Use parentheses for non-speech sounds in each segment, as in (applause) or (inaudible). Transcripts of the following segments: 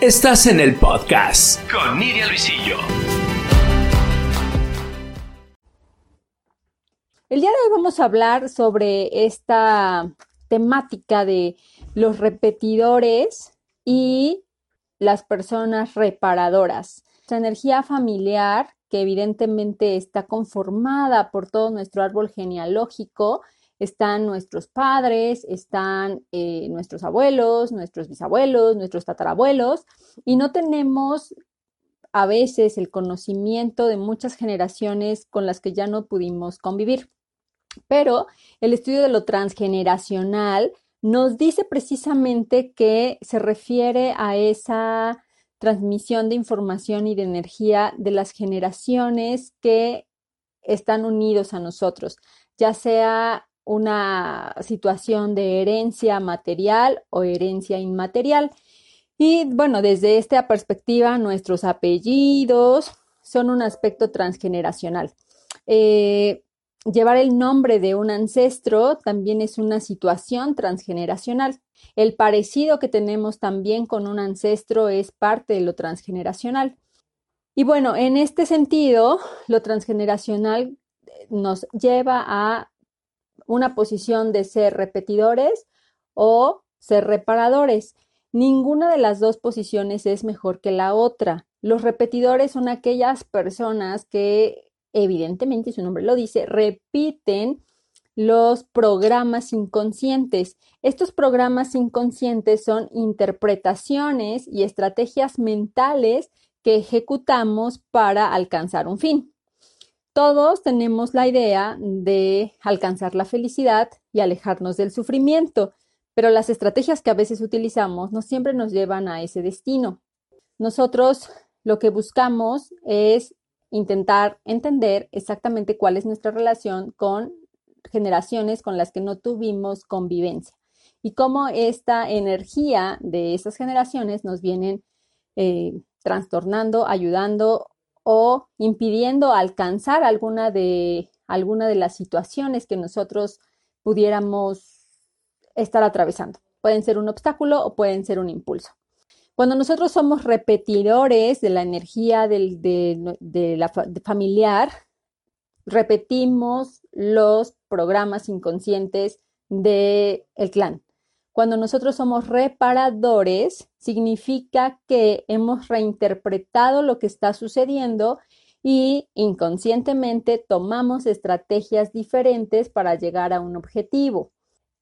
Estás en el podcast con Nidia Luisillo. El día de hoy vamos a hablar sobre esta temática de los repetidores y las personas reparadoras. La energía familiar, que evidentemente está conformada por todo nuestro árbol genealógico, están nuestros padres, están eh, nuestros abuelos, nuestros bisabuelos, nuestros tatarabuelos, y no tenemos a veces el conocimiento de muchas generaciones con las que ya no pudimos convivir. Pero el estudio de lo transgeneracional nos dice precisamente que se refiere a esa transmisión de información y de energía de las generaciones que están unidos a nosotros, ya sea una situación de herencia material o herencia inmaterial. Y bueno, desde esta perspectiva, nuestros apellidos son un aspecto transgeneracional. Eh, llevar el nombre de un ancestro también es una situación transgeneracional. El parecido que tenemos también con un ancestro es parte de lo transgeneracional. Y bueno, en este sentido, lo transgeneracional nos lleva a una posición de ser repetidores o ser reparadores. Ninguna de las dos posiciones es mejor que la otra. Los repetidores son aquellas personas que, evidentemente, su nombre lo dice, repiten los programas inconscientes. Estos programas inconscientes son interpretaciones y estrategias mentales que ejecutamos para alcanzar un fin. Todos tenemos la idea de alcanzar la felicidad y alejarnos del sufrimiento, pero las estrategias que a veces utilizamos no siempre nos llevan a ese destino. Nosotros lo que buscamos es intentar entender exactamente cuál es nuestra relación con generaciones con las que no tuvimos convivencia y cómo esta energía de esas generaciones nos vienen eh, trastornando, ayudando o impidiendo alcanzar alguna de, alguna de las situaciones que nosotros pudiéramos estar atravesando. Pueden ser un obstáculo o pueden ser un impulso. Cuando nosotros somos repetidores de la energía de, la familiar, repetimos los programas inconscientes del clan. Cuando nosotros somos reparadores, significa que hemos reinterpretado lo que está sucediendo y inconscientemente tomamos estrategias diferentes para llegar a un objetivo.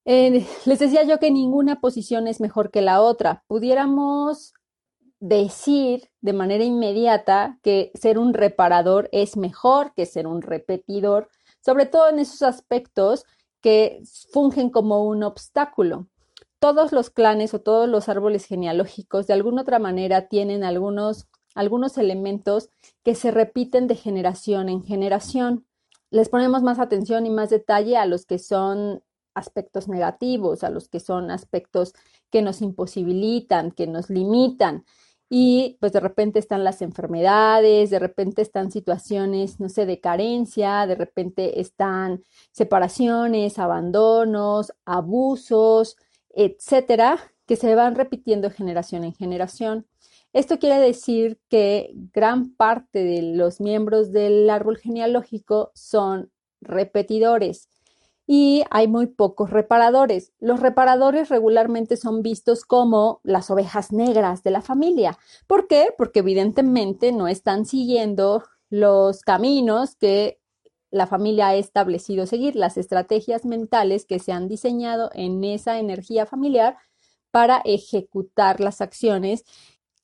Eh, (laughs) les decía yo que ninguna posición es mejor que la otra. Pudiéramos decir de manera inmediata que ser un reparador es mejor que ser un repetidor, sobre todo en esos aspectos que fungen como un obstáculo todos los clanes o todos los árboles genealógicos de alguna otra manera tienen algunos, algunos elementos que se repiten de generación en generación. Les ponemos más atención y más detalle a los que son aspectos negativos, a los que son aspectos que nos imposibilitan, que nos limitan. Y pues de repente están las enfermedades, de repente están situaciones, no sé, de carencia, de repente están separaciones, abandonos, abusos, etcétera, que se van repitiendo generación en generación. Esto quiere decir que gran parte de los miembros del árbol genealógico son repetidores y hay muy pocos reparadores. Los reparadores regularmente son vistos como las ovejas negras de la familia. ¿Por qué? Porque evidentemente no están siguiendo los caminos que la familia ha establecido seguir, las estrategias mentales que se han diseñado en esa energía familiar para ejecutar las acciones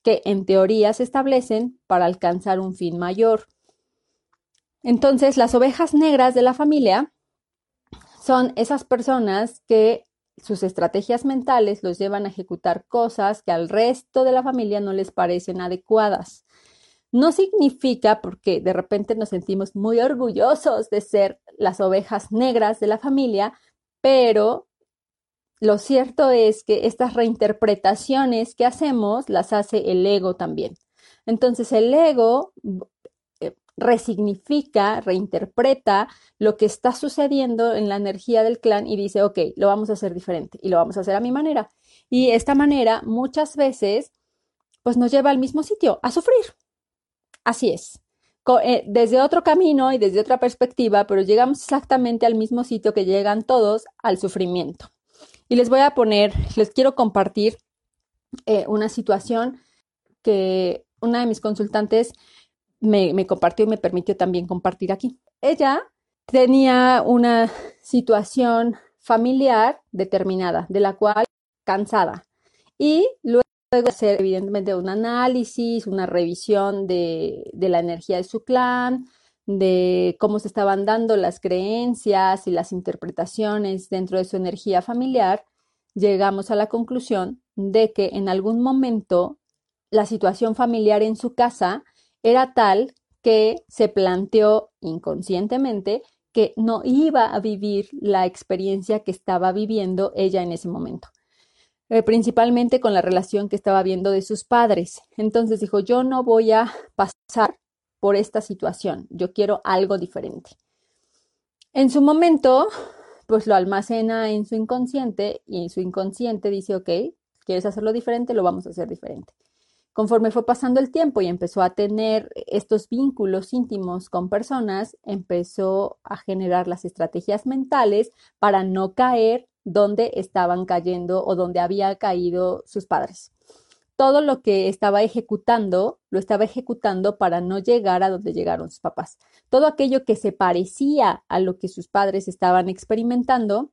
que en teoría se establecen para alcanzar un fin mayor. Entonces, las ovejas negras de la familia son esas personas que sus estrategias mentales los llevan a ejecutar cosas que al resto de la familia no les parecen adecuadas. No significa porque de repente nos sentimos muy orgullosos de ser las ovejas negras de la familia, pero lo cierto es que estas reinterpretaciones que hacemos las hace el ego también. Entonces el ego eh, resignifica, reinterpreta lo que está sucediendo en la energía del clan y dice, ok, lo vamos a hacer diferente y lo vamos a hacer a mi manera. Y esta manera muchas veces pues nos lleva al mismo sitio, a sufrir. Así es. Eh, desde otro camino y desde otra perspectiva, pero llegamos exactamente al mismo sitio que llegan todos, al sufrimiento. Y les voy a poner, les quiero compartir eh, una situación que una de mis consultantes me, me compartió y me permitió también compartir aquí. Ella tenía una situación familiar determinada, de la cual cansada. Y luego de hacer evidentemente un análisis, una revisión de, de, la energía de su clan, de cómo se estaban dando las creencias y las interpretaciones dentro de su energía familiar, llegamos a la conclusión de que en algún momento la situación familiar en su casa era tal que se planteó inconscientemente que no iba a vivir la experiencia que estaba viviendo ella en ese momento, principalmente con la relación que estaba viendo de sus padres. Entonces dijo, yo no voy a pasar por esta situación, yo quiero algo diferente. En su momento, pues lo almacena en su inconsciente y en su inconsciente dice, ok, quieres hacerlo diferente, lo vamos a hacer diferente. Conforme fue pasando el tiempo y empezó a tener estos vínculos íntimos con personas, empezó a generar las estrategias mentales para no caer donde estaban cayendo o donde había caído sus padres. Todo lo que estaba ejecutando, lo estaba ejecutando para no llegar a donde llegaron sus papás. Todo aquello que se parecía a lo que sus padres estaban experimentando,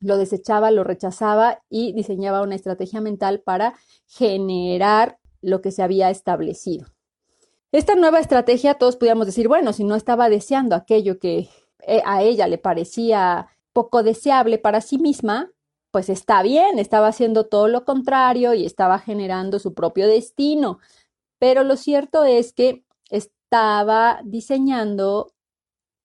lo desechaba, lo rechazaba y diseñaba una estrategia mental para generar lo que se había establecido. Esta nueva estrategia, todos podíamos decir, bueno, si no estaba deseando aquello que eh, a ella le parecía poco deseable para sí misma, pues está bien, estaba haciendo todo lo contrario y estaba generando su propio destino. Pero lo cierto es que estaba diseñando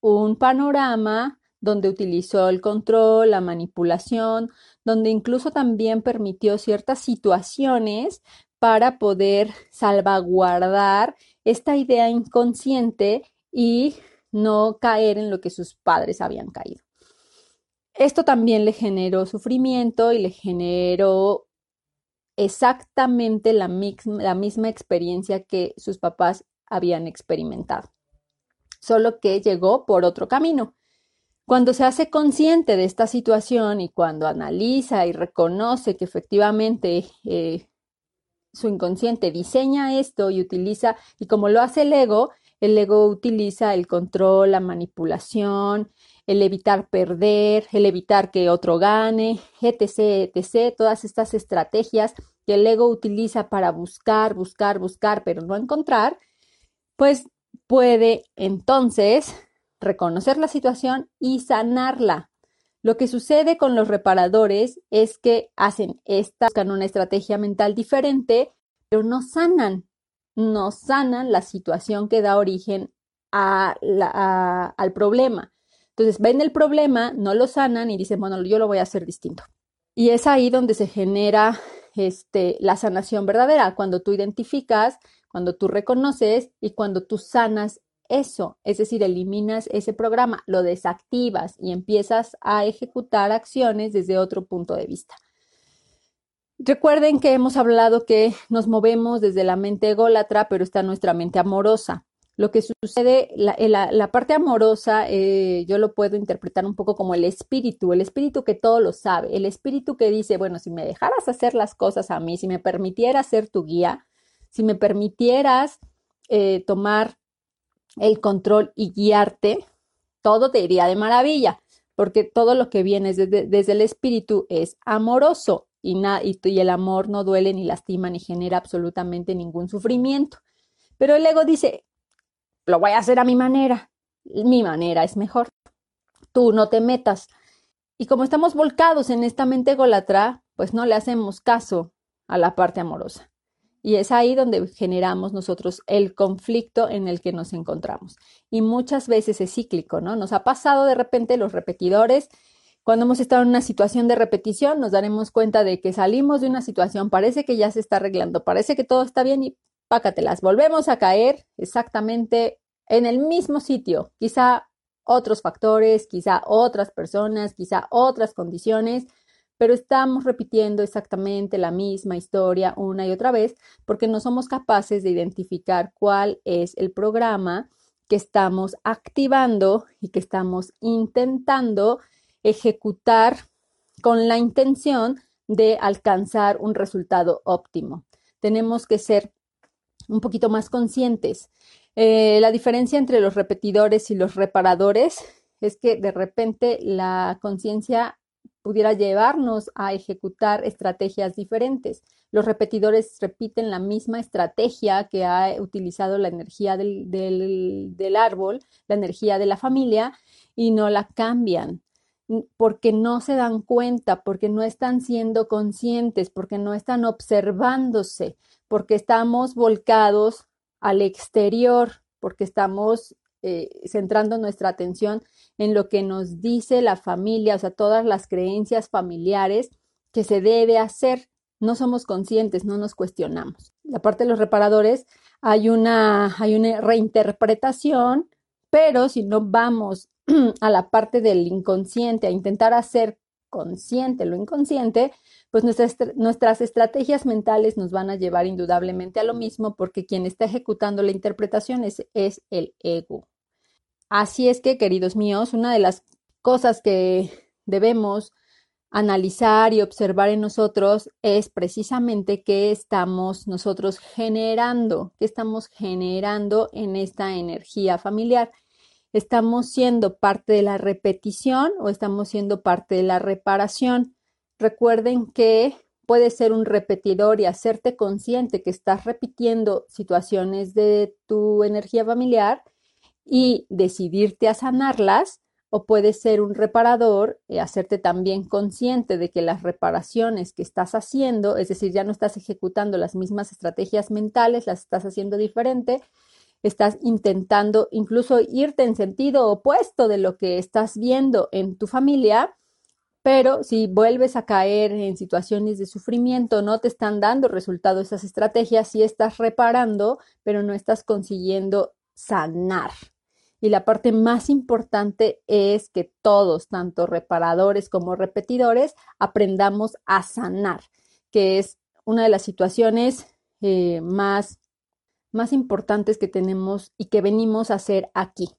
un panorama donde utilizó el control, la manipulación, donde incluso también permitió ciertas situaciones para poder salvaguardar esta idea inconsciente y no caer en lo que sus padres habían caído. Esto también le generó sufrimiento y le generó exactamente la, misma experiencia que sus papás habían experimentado, solo que llegó por otro camino. Cuando se hace consciente de esta situación y cuando analiza y reconoce que efectivamente eh, su inconsciente diseña esto y utiliza, y como lo hace el ego, el ego utiliza el control, la manipulación, el evitar perder, el evitar que otro gane, etc., etc., todas estas estrategias que el ego utiliza para buscar, buscar, buscar, pero no encontrar, pues puede entonces reconocer la situación y sanarla. Lo que sucede con los reparadores es que hacen esta, buscan una estrategia mental diferente, pero no sanan, no sanan la situación que da origen al problema. Entonces ven el problema, no lo sanan y dicen, bueno, yo lo voy a hacer distinto. Y es ahí donde se genera este, la sanación verdadera, cuando tú identificas, cuando tú reconoces y cuando tú sanas eso, es decir, eliminas ese programa, lo desactivas y empiezas a ejecutar acciones desde otro punto de vista. Recuerden que hemos hablado que nos movemos desde la mente ególatra, pero está nuestra mente amorosa. Lo que sucede, la, la, parte amorosa, eh, yo lo puedo interpretar un poco como el espíritu, el espíritu que todo lo sabe, el espíritu que dice, bueno, si me dejaras hacer las cosas a mí, si me permitieras ser tu guía, si me permitieras eh, tomar el control y guiarte, todo te iría de maravilla, porque todo lo que viene desde, el espíritu es amoroso y, y, el amor no duele ni lastima ni genera absolutamente ningún sufrimiento. Pero el ego dice, lo voy a hacer a mi manera, mi manera es mejor, tú no te metas. Y como estamos volcados en esta mente ególatra, pues no le hacemos caso a la parte amorosa. Y es ahí donde generamos nosotros el conflicto en el que nos encontramos. Y muchas veces es cíclico, ¿no? Nos ha pasado de repente los repetidores. Cuando hemos estado en una situación de repetición, nos daremos cuenta de que salimos de una situación, parece que ya se está arreglando, parece que todo está bien y pácatelas. Volvemos a caer exactamente en el mismo sitio. Quizá otros factores, quizá otras personas, quizá otras condiciones, pero estamos repitiendo exactamente la misma historia una y otra vez porque no somos capaces de identificar cuál es el programa que estamos activando y que estamos intentando ejecutar con la intención de alcanzar un resultado óptimo. Tenemos que ser un poquito más conscientes. Eh, la diferencia entre los repetidores y los reparadores es que de repente la conciencia pudiera llevarnos a ejecutar estrategias diferentes. Los repetidores repiten la misma estrategia que ha utilizado la energía del, del árbol, la energía de la familia, y no la cambian porque no se dan cuenta, porque no están siendo conscientes, porque no están observándose, porque estamos volcados al exterior, porque estamos eh, centrando nuestra atención en lo que nos dice la familia, o sea, todas las creencias familiares que se debe hacer. No somos conscientes, no nos cuestionamos. La parte de los reparadores hay una, hay una reinterpretación, pero si no vamos (clears throat) a la parte del inconsciente, a intentar hacer consciente lo inconsciente, pues nuestras, nuestras estrategias mentales nos van a llevar indudablemente a lo mismo porque quien está ejecutando la interpretación es, es el ego. Así es que, queridos míos, una de las cosas que debemos analizar y observar en nosotros es precisamente qué estamos nosotros generando, qué estamos generando en esta energía familiar. ¿Estamos siendo parte de la repetición o estamos siendo parte de la reparación? Recuerden que puede ser un repetidor y hacerte consciente que estás repitiendo situaciones de tu energía familiar y decidirte a sanarlas, o puede ser un reparador y hacerte también consciente de que las reparaciones que estás haciendo, es decir, ya no estás ejecutando las mismas estrategias mentales, las estás haciendo diferente, estás intentando incluso irte en sentido opuesto de lo que estás viendo en tu familia pero si vuelves a caer en situaciones de sufrimiento, no te están dando resultado esas estrategias, sí estás reparando, pero no estás consiguiendo sanar. Y la parte más importante es que todos, tanto reparadores como repetidores, aprendamos a sanar, que es una de las situaciones eh, más, más importantes que tenemos y que venimos a hacer aquí.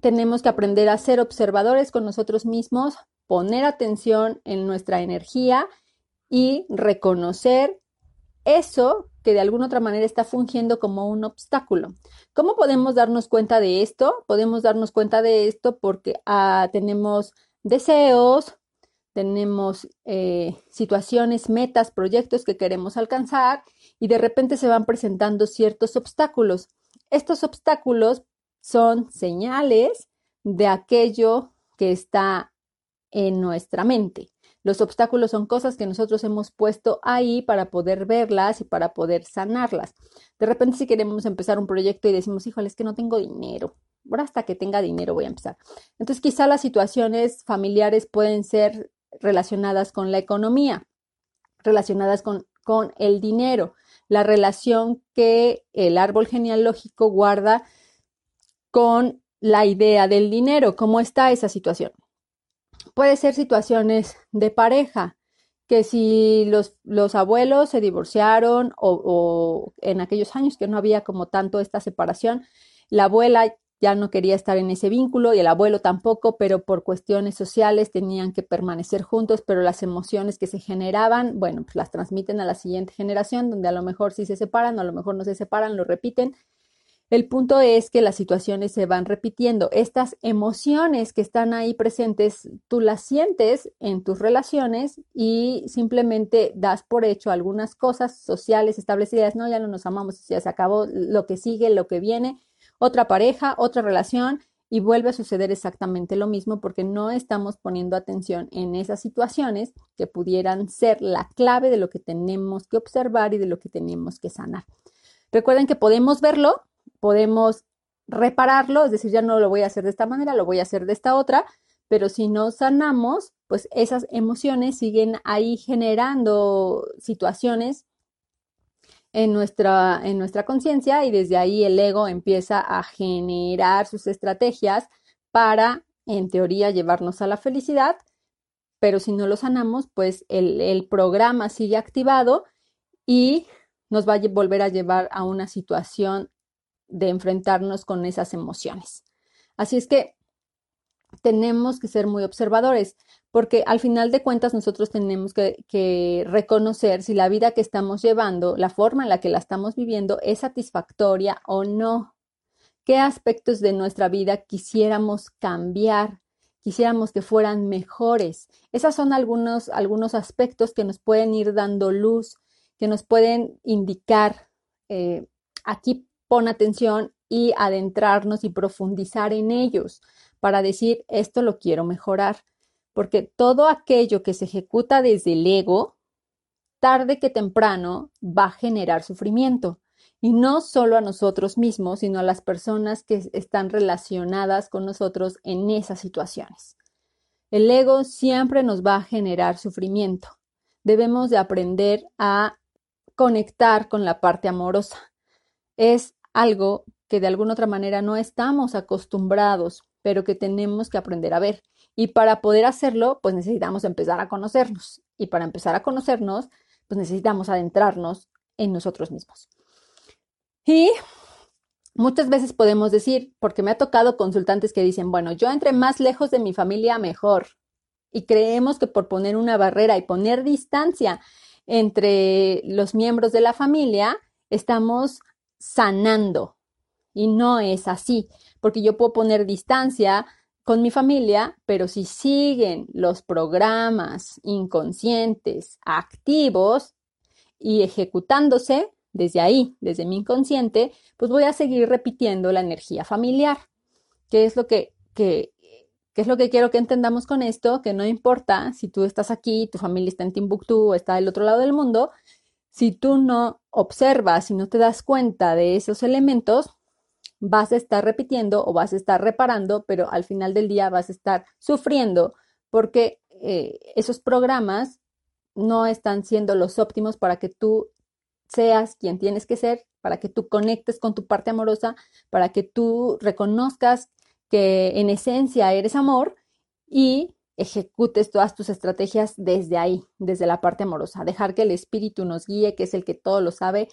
Tenemos que aprender a ser observadores con nosotros mismos, poner atención en nuestra energía y reconocer eso que de alguna otra manera está fungiendo como un obstáculo. ¿Cómo podemos darnos cuenta de esto? Podemos darnos cuenta de esto porque ah, tenemos deseos, tenemos eh, situaciones, metas, proyectos que queremos alcanzar y de repente se van presentando ciertos obstáculos. Estos obstáculos son señales de aquello que está en nuestra mente. Los obstáculos son cosas que nosotros hemos puesto ahí para poder verlas y para poder sanarlas. De repente si queremos empezar un proyecto y decimos, híjole, es que no tengo dinero. Ahora hasta que tenga dinero voy a empezar. Entonces quizá las situaciones familiares pueden ser relacionadas con la economía, relacionadas con, con el dinero, la relación que el árbol genealógico guarda con la idea del dinero. ¿Cómo está esa situación? Puede ser situaciones de pareja, que si los, los abuelos se divorciaron o, o, en aquellos años que no había como tanto esta separación, la abuela ya no quería estar en ese vínculo y el abuelo tampoco, pero por cuestiones sociales tenían que permanecer juntos, pero las emociones que se generaban, bueno, pues las transmiten a la siguiente generación, donde a lo mejor sí se separan, a lo mejor no se separan, lo repiten, el punto es que las situaciones se van repitiendo. Estas emociones que están ahí presentes, tú las sientes en tus relaciones y simplemente das por hecho algunas cosas sociales establecidas. No, ya no nos amamos, ya se acabó lo que sigue, lo que viene, otra pareja, otra relación y vuelve a suceder exactamente lo mismo porque no estamos poniendo atención en esas situaciones que pudieran ser la clave de lo que tenemos que observar y de lo que tenemos que sanar. Recuerden que podemos verlo, podemos repararlo, es decir, ya no lo voy a hacer de esta manera, lo voy a hacer de esta otra, pero si no sanamos, pues esas emociones siguen ahí generando situaciones en nuestra, en nuestra conciencia y desde ahí el ego empieza a generar sus estrategias para, en teoría, llevarnos a la felicidad, pero si no lo sanamos, pues el, el programa sigue activado y nos va a volver a llevar a una situación de enfrentarnos con esas emociones. Así es que tenemos que ser muy observadores, porque al final de cuentas nosotros tenemos que, reconocer si la vida que estamos llevando, la forma en la que la estamos viviendo, es satisfactoria o no. ¿Qué aspectos de nuestra vida quisiéramos cambiar? Quisiéramos que fueran mejores. Esos son algunos, algunos aspectos que nos pueden ir dando luz, que nos pueden indicar, eh, aquí pon atención y adentrarnos y profundizar en ellos para decir, esto lo quiero mejorar, porque todo aquello que se ejecuta desde el ego, tarde que temprano va a generar sufrimiento. Y no solo a nosotros mismos, sino a las personas que están relacionadas con nosotros en esas situaciones. El ego siempre nos va a generar sufrimiento. Debemos de aprender a conectar con la parte amorosa. Es algo que de alguna otra manera no estamos acostumbrados pero que tenemos que aprender a ver. Y para poder hacerlo, pues necesitamos empezar a conocernos. Y para empezar a conocernos, pues necesitamos adentrarnos en nosotros mismos. Y muchas veces podemos decir, porque me ha tocado consultantes que dicen, bueno, yo entre más lejos de mi familia, mejor. Y creemos que por poner una barrera y poner distancia entre los miembros de la familia, estamos sanando. Y no es así porque yo puedo poner distancia con mi familia, pero si siguen los programas inconscientes activos y ejecutándose desde ahí, desde mi inconsciente, pues voy a seguir repitiendo la energía familiar. ¿Qué es lo que, que, es lo que quiero que entendamos con esto? Que no importa si tú estás aquí, tu familia está en Timbuktu o está del otro lado del mundo, si tú no observas y no te das cuenta de esos elementos, vas a estar repitiendo o vas a estar reparando, pero al final del día vas a estar sufriendo porque eh, esos programas no están siendo los óptimos para que tú seas quien tienes que ser, para que tú conectes con tu parte amorosa, para que tú reconozcas que en esencia eres amor y ejecutes todas tus estrategias desde ahí, desde la parte amorosa, dejar que el espíritu nos guíe, que es el que todo lo sabe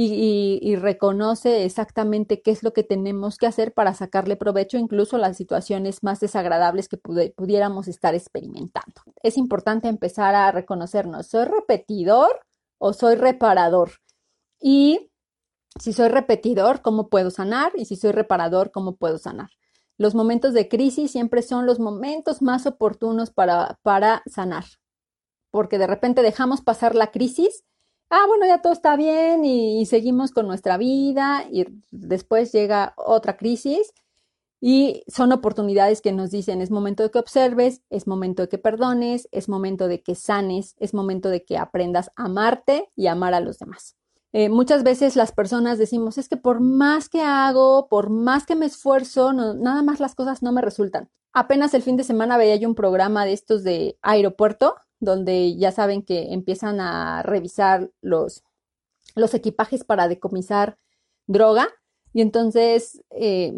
y, reconoce exactamente qué es lo que tenemos que hacer para sacarle provecho incluso a las situaciones más desagradables que pudiéramos estar experimentando. Es importante empezar a reconocernos, ¿soy repetidor o soy reparador? Y si soy repetidor, ¿cómo puedo sanar? Y si soy reparador, ¿cómo puedo sanar? Los momentos de crisis siempre son los momentos más oportunos para, para sanar, porque de repente dejamos pasar la crisis ah, bueno, ya todo está bien y, seguimos con nuestra vida y después llega otra crisis y son oportunidades que nos dicen, es momento de que observes, es momento de que perdones, es momento de que sanes, es momento de que aprendas a amarte y amar a los demás. Eh, muchas veces las personas decimos, es que por más que hago, por más que me esfuerzo, nada más las cosas no me resultan. Apenas el fin de semana veía yo un programa de estos de aeropuerto donde ya saben que empiezan a revisar los, los equipajes para decomisar droga y entonces eh,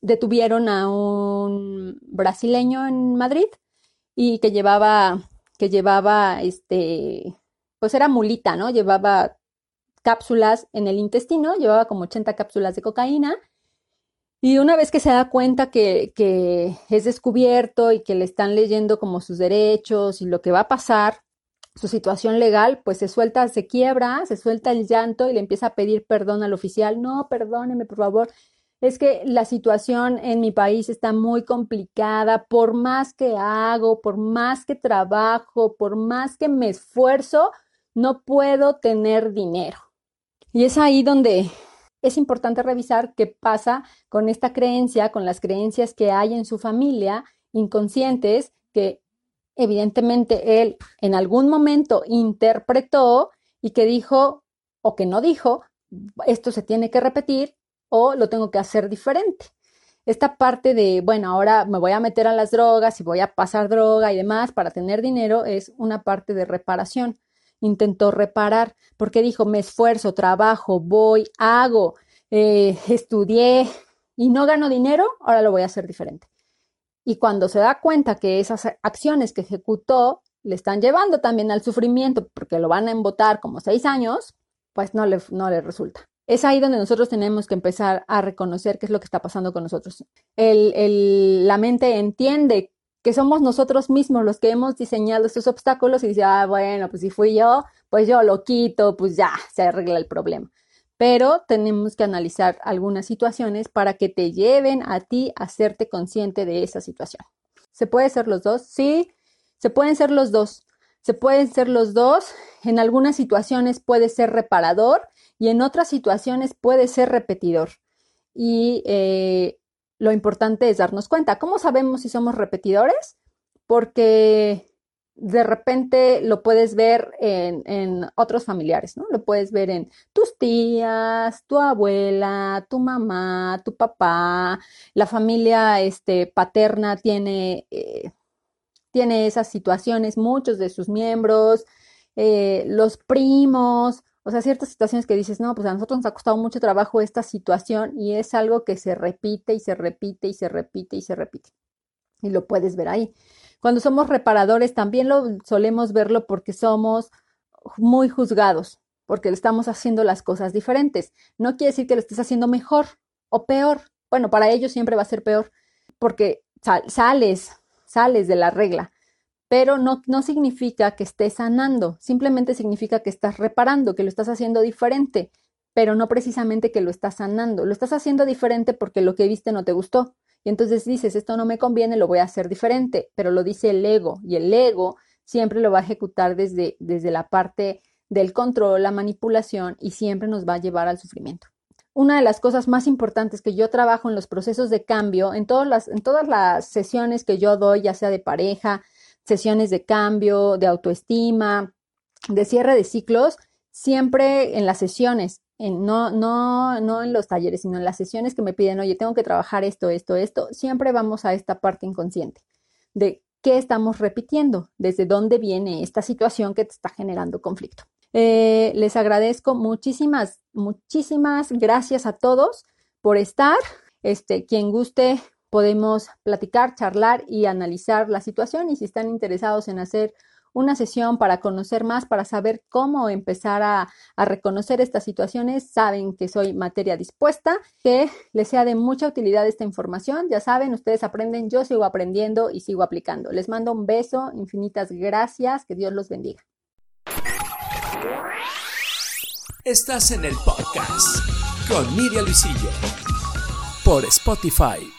detuvieron a un brasileño en Madrid y que llevaba, que llevaba, este, pues era mulita, ¿no? Llevaba cápsulas en el intestino, llevaba como 80 cápsulas de cocaína y una vez que se da cuenta que, es descubierto y que le están leyendo como sus derechos y lo que va a pasar, su situación legal, pues se suelta, se quiebra, se suelta el llanto y le empieza a pedir perdón al oficial. No, perdóneme, por favor. Es que la situación en mi país está muy complicada. Por más que hago, por más que trabajo, por más que me esfuerzo, no puedo tener dinero. Y es ahí donde es importante revisar qué pasa con esta creencia, con las creencias que hay en su familia inconscientes que evidentemente él en algún momento interpretó y que dijo o que no dijo, esto se tiene que repetir o lo tengo que hacer diferente. Esta parte de, bueno, ahora me voy a meter a las drogas y voy a pasar droga y demás para tener dinero es una parte de reparación intentó reparar, porque dijo, me esfuerzo, trabajo, voy, hago, eh, estudié y no gano dinero, ahora lo voy a hacer diferente. Y cuando se da cuenta que esas acciones que ejecutó le están llevando también al sufrimiento porque lo van a embotar como seis años, pues no le, no le resulta. Es ahí donde nosotros tenemos que empezar a reconocer qué es lo que está pasando con nosotros. El, la mente entiende que somos nosotros mismos los que hemos diseñado estos obstáculos y dice, ah, bueno, pues si fui yo, pues yo lo quito, pues ya se arregla el problema. Pero tenemos que analizar algunas situaciones para que te lleven a ti a hacerte consciente de esa situación. ¿Se puede ser los dos? Sí, se pueden ser los dos. Se pueden ser los dos. En algunas situaciones puede ser reparador y en otras situaciones puede ser repetidor. Y eh, lo importante es darnos cuenta. ¿Cómo sabemos si somos repetidores? Porque de repente lo puedes ver en, otros familiares, ¿no? Lo puedes ver en tus tías, tu abuela, tu mamá, tu papá, la familia este, paterna tiene, eh, tiene esas situaciones, muchos de sus miembros, eh, los primos, o sea, ciertas situaciones que dices, no, pues a nosotros nos ha costado mucho trabajo esta situación y es algo que se repite y se repite y se repite y se repite. Y lo puedes ver ahí. Cuando somos reparadores también lo solemos verlo porque somos muy juzgados, porque estamos haciendo las cosas diferentes. No quiere decir que lo estés haciendo mejor o peor. Bueno, para ellos siempre va a ser peor porque sales, sales de la regla pero no, no significa que estés sanando, simplemente significa que estás reparando, que lo estás haciendo diferente, pero no precisamente que lo estás sanando. Lo estás haciendo diferente porque lo que viste no te gustó. Y entonces dices, esto no me conviene, lo voy a hacer diferente, pero lo dice el ego y el ego siempre lo va a ejecutar desde, desde la parte del control, la manipulación y siempre nos va a llevar al sufrimiento. Una de las cosas más importantes que yo trabajo en los procesos de cambio, en todas las, en todas las sesiones que yo doy, ya sea de pareja, sesiones de cambio, de autoestima, de cierre de ciclos, siempre en las sesiones, no, no, no en los talleres, sino en las sesiones que me piden, oye, tengo que trabajar esto, esto, esto, siempre vamos a esta parte inconsciente de qué estamos repitiendo, desde dónde viene esta situación que te está generando conflicto. Eh, les agradezco muchísimas, muchísimas gracias a todos por estar. Este, quien guste podemos platicar, charlar y analizar la situación y si están interesados en hacer una sesión para conocer más, para saber cómo empezar a, reconocer estas situaciones, saben que soy materia dispuesta, que les sea de mucha utilidad esta información. Ya saben, ustedes aprenden, yo sigo aprendiendo y sigo aplicando. Les mando un beso, infinitas gracias, que Dios los bendiga. Estás en el podcast con Miriam Luisillo por Spotify.